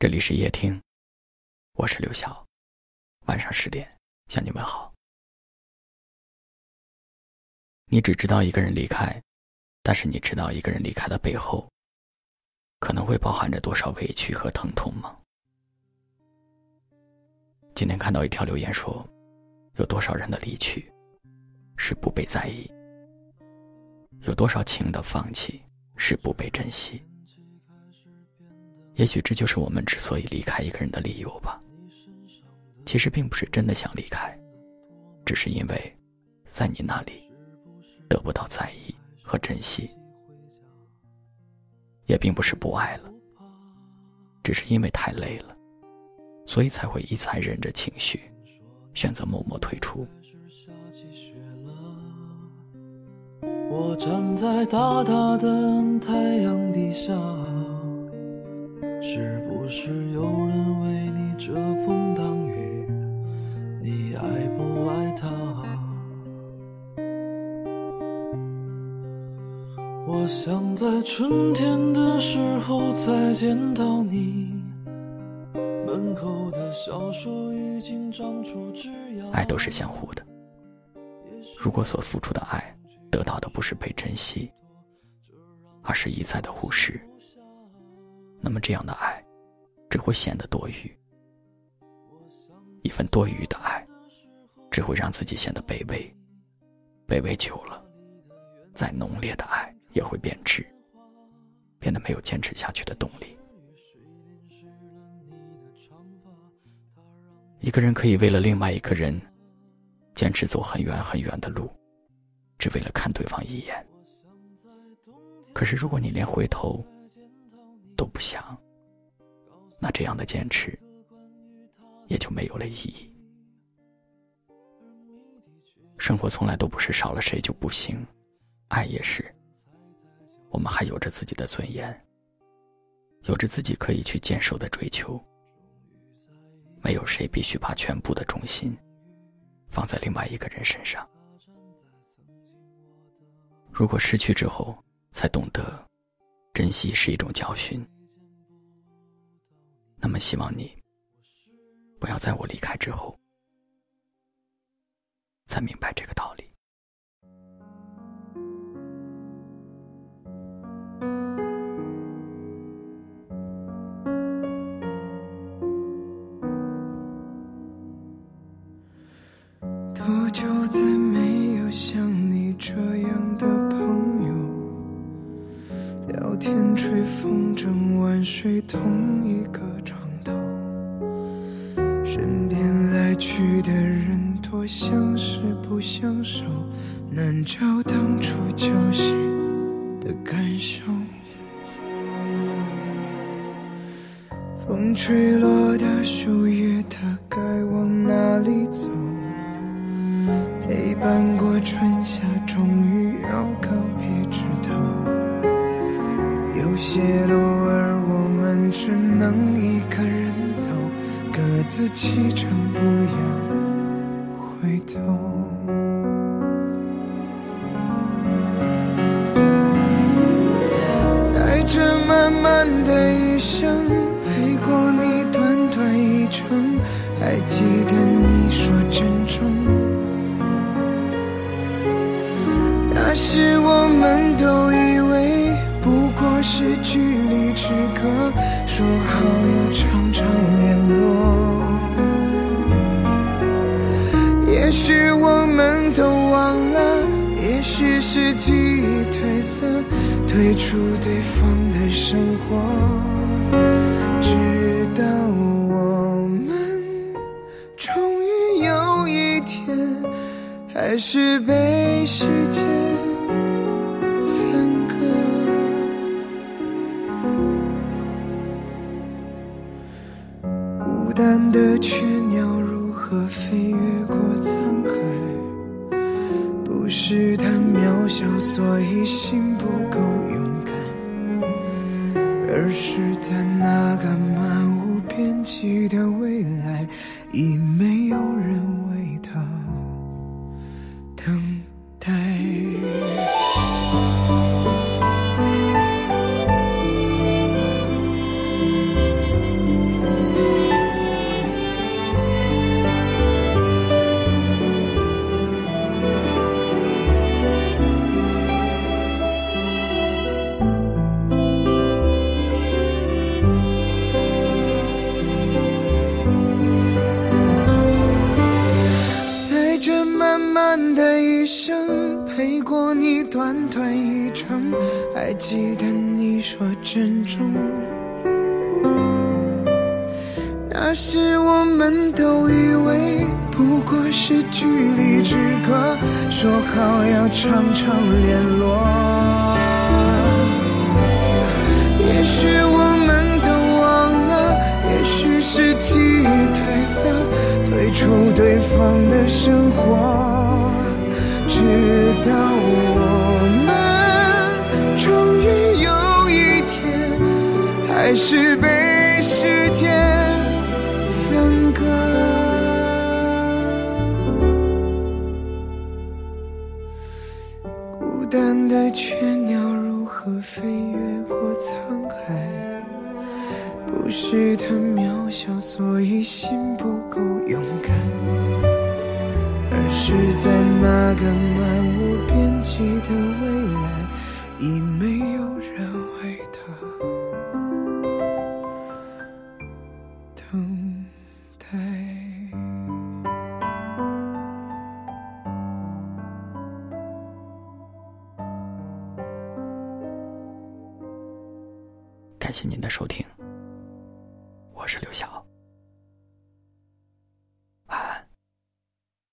这里是夜听，我是刘晓。晚上十点向你问好。你只知道一个人离开，但是你知道一个人离开的背后，可能会包含着多少委屈和疼痛吗？今天看到一条留言说，有多少人的离去是不被在意？有多少情的放弃是不被珍惜？也许这就是我们之所以离开一个人的理由吧。其实并不是真的想离开，只是因为，在你那里得不到在意和珍惜。也并不是不爱了，只是因为太累了，所以才会一再忍着情绪，选择默默退出。我站在大大的太阳底下。是不是有人为你遮风挡雨？你爱不爱他？我想在春天的时候再见到你。门口的小树已经长出枝桠。爱都是相互的。如果所付出的爱得到的不是被珍惜，而是一再的忽视。那么，这样的爱只会显得多余。一份多余的爱，只会让自己显得卑微。卑微久了，再浓烈的爱也会变质，变得没有坚持下去的动力。一个人可以为了另外一个人，坚持走很远很远的路，只为了看对方一眼。可是，如果你连回头，都不想，那这样的坚持也就没有了意义。生活从来都不是少了谁就不行，爱也是。我们还有着自己的尊严，有着自己可以去坚守的追求。没有谁必须把全部的重心放在另外一个人身上。如果失去之后才懂得。珍惜是一种教训，那么希望你不要在我离开之后才明白这个道理。多久同一个床头，身边来去的人多相识不相守，难找当初交心的感受。风吹落的树叶，它该往哪里走？陪伴过春夏，终于要告别枝头。有些路儿我们只能一个人走，各自启程，不要回头。在这漫漫的一生，陪过你短短一程，还记得你说珍重。那时我。是距离之隔，说好要常常联络。也许我们都忘了，也许是记忆褪色，退出对方的生活，直到我们终于有一天，还是被时间。单的雀鸟如何飞越过沧海？不是太渺小，所以心不够勇敢，而是在那个漫无边际的未来，已没有人为他慢慢的一生，陪过你短短一程，还记得你说珍重。那时我们都以为不过是距离之隔，说好要常常联络。也许我们都忘了，也许是记忆褪色。出对方的生活，直到我们终于有一天，还是被时间。分割，孤单的雀鸟如何飞越过沧海？不是他渺小，所以心不够勇敢，而是在那个漫无边际的未来，已没有人为他等待。感谢您的收听，是刘晓。